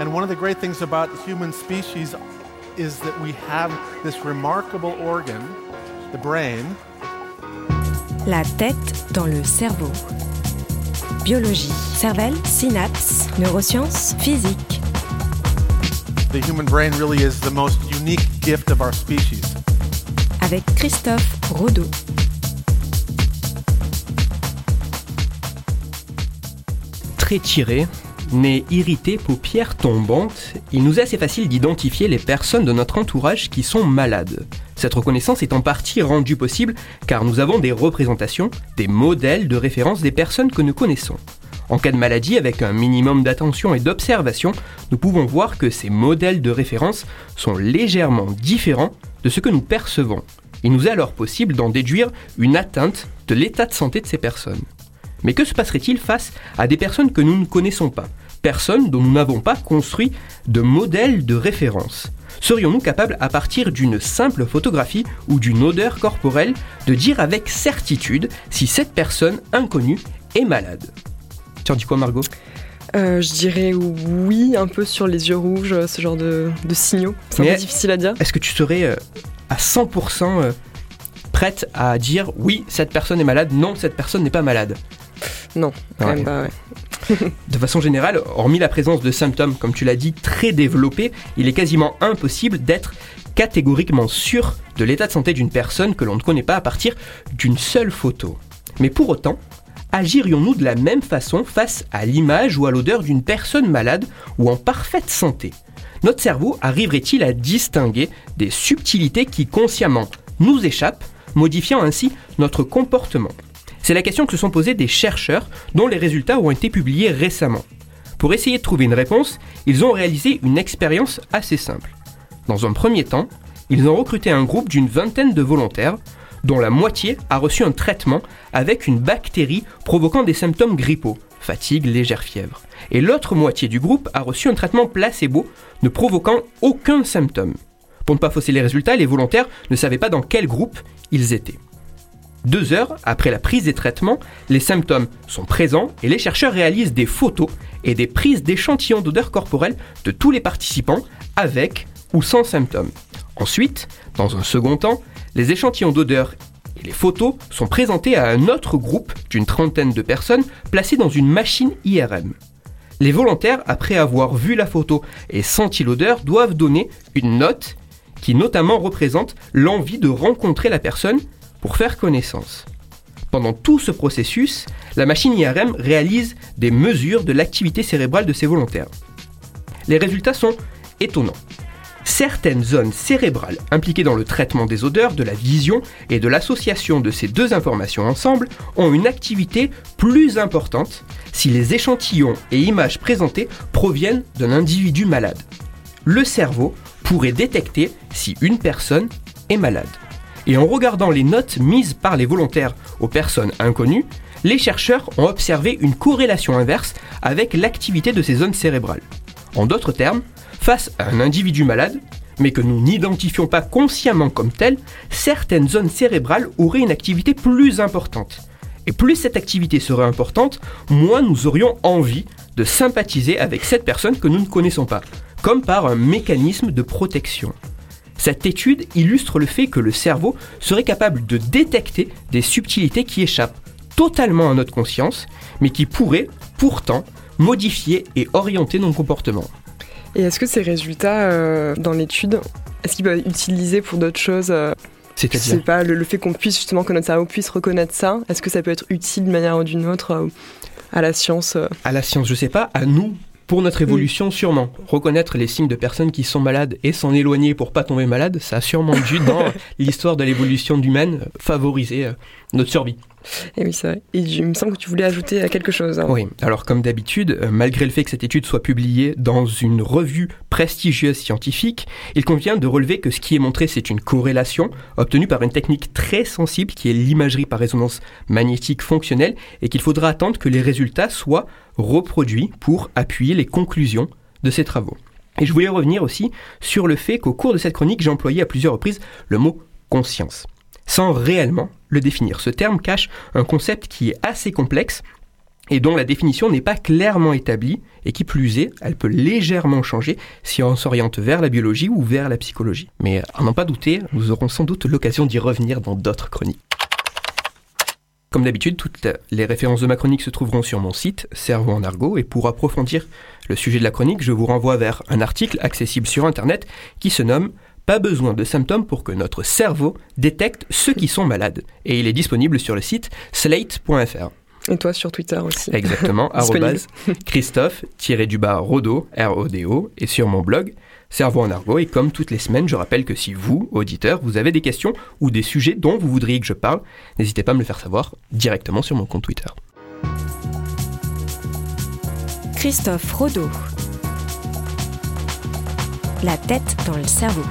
And one of the great things about the human species is that we have this remarkable organ, the brain. La tête dans le cerveau. Biologie, cervelle, synapses, neurosciences, physique. The human brain really is the most unique gift of our species. Avec Christophe Rodeau. Très tiré, nez irrité, paupières tombantes, il nous est assez facile d'identifier les personnes de notre entourage qui sont malades. Cette reconnaissance est en partie rendue possible car nous avons des représentations, des modèles de référence des personnes que nous connaissons. En cas de maladie, avec un minimum d'attention et d'observation, nous pouvons voir que ces modèles de référence sont légèrement différents de ce que nous percevons. Il nous est alors possible d'en déduire une atteinte de l'état de santé de ces personnes. Mais que se passerait-il face à des personnes que nous ne connaissons pas? Personnes dont nous n'avons pas construit de modèle de référence. Serions-nous capables, à partir d'une simple photographie ou d'une odeur corporelle, de dire avec certitude si cette personne inconnue est malade? Tu en dis quoi Margot Euh, je dirais oui, un peu sur les yeux rouges, ce genre de, de signaux. C'est un peu difficile à dire. Est-ce que tu serais euh, à 100% euh, prête à dire oui, cette personne est malade, non, cette personne n'est pas malade Non, quand Ouais. même pas, ouais. De façon générale, hormis la présence de symptômes, comme tu l'as dit, très développés, il est quasiment impossible d'être catégoriquement sûr de l'état de santé d'une personne que l'on ne connaît pas à partir d'une seule photo. Mais pour autant, agirions-nous de la même façon face à l'image ou à l'odeur d'une personne malade ou en parfaite santé? Notre cerveau arriverait-il à distinguer des subtilités qui consciemment nous échappent, modifiant ainsi notre comportement? C'est la question que se sont posées des chercheurs dont les résultats ont été publiés récemment. Pour essayer de trouver une réponse, ils ont réalisé une expérience assez simple. Dans un premier temps, ils ont recruté un groupe d'une vingtaine de volontaires, dont la moitié a reçu un traitement avec une bactérie provoquant des symptômes grippaux, fatigue, légère fièvre. Et l'autre moitié du groupe a reçu un traitement placebo ne provoquant aucun symptôme. Pour ne pas fausser les résultats, les volontaires ne savaient pas dans quel groupe ils étaient. Deux heures après la prise des traitements, les symptômes sont présents et les chercheurs réalisent des photos et des prises d'échantillons d'odeur corporelle de tous les participants avec ou sans symptômes. Ensuite, dans un second temps, les échantillons d'odeur et les photos sont présentés à un autre groupe d'une trentaine de personnes placés dans une machine IRM. Les volontaires, après avoir vu la photo et senti l'odeur, doivent donner une note qui notamment représente l'envie de rencontrer la personne pour faire connaissance. Pendant tout ce processus, la machine IRM réalise des mesures de l'activité cérébrale de ces volontaires. Les résultats sont étonnants. Certaines zones cérébrales impliquées dans le traitement des odeurs, de la vision et de l'association de ces deux informations ensemble ont une activité plus importante si les échantillons et images présentés proviennent d'un individu malade. Le cerveau pourrait détecter si une personne est malade. Et en regardant les notes mises par les volontaires aux personnes inconnues, les chercheurs ont observé une corrélation inverse avec l'activité de ces zones cérébrales. En d'autres termes, face à un individu malade, mais que nous n'identifions pas consciemment comme tel, certaines zones cérébrales auraient une activité plus importante. Et plus cette activité serait importante, moins nous aurions envie de sympathiser avec cette personne que nous ne connaissons pas, comme par un mécanisme de protection. Cette étude illustre le fait que le cerveau serait capable de détecter des subtilités qui échappent totalement à notre conscience, mais qui pourraient pourtant modifier et orienter nos comportements. Et est-ce que ces résultats euh, dans l'étude, est-ce qu'ils peuvent être utilisés pour d'autres choses euh, Je sais C'est-à-dire pas, le, le fait qu'on puisse justement, que notre cerveau puisse reconnaître ça, est-ce que ça peut être utile d'une manière ou d'une autre euh, à la science à la science, je sais pas, à nous, pour notre évolution sûrement. Reconnaître les signes de personnes qui sont malades et s'en éloigner pour pas tomber malade, ça a sûrement dû, dans l'histoire de l'évolution humaine, favoriser euh, notre survie. Et oui, c'est vrai. Et il me semble que tu voulais ajouter à quelque chose. hein. Oui, alors comme d'habitude, euh, malgré le fait que cette étude soit publiée dans une revue prestigieuse scientifique, il convient de relever que ce qui est montré, c'est une corrélation obtenue par une technique très sensible qui est l'imagerie par résonance magnétique fonctionnelle et qu'il faudra attendre que les résultats soient reproduits pour appuyer les conclusions de ces travaux. Et je voulais revenir aussi sur le fait qu'au cours de cette chronique, j'ai employé à plusieurs reprises le mot conscience, sans réellement le définir. Ce terme cache un concept qui est assez complexe et dont la définition n'est pas clairement établie, et qui plus est, elle peut légèrement changer si on s'oriente vers la biologie ou vers la psychologie. Mais à n'en pas douter, nous aurons sans doute l'occasion d'y revenir dans d'autres chroniques. Comme d'habitude, toutes les références de ma chronique se trouveront sur mon site, Cerveau en argot, et pour approfondir le sujet de la chronique, je vous renvoie vers un article accessible sur Internet qui se nomme Pas besoin de symptômes pour que notre cerveau détecte ceux qui sont malades. Et il est disponible sur le site slate.fr. Et toi sur Twitter aussi. Exactement, arrobase Christophe-du-bas Rodo, R-O-D-O, et sur mon blog, Cerveau en argot. Et comme toutes les semaines, je rappelle que si vous, auditeurs, vous avez des questions ou des sujets dont vous voudriez que je parle, n'hésitez pas à me le faire savoir directement sur mon compte Twitter. Christophe Rodeau. La tête dans le cerveau.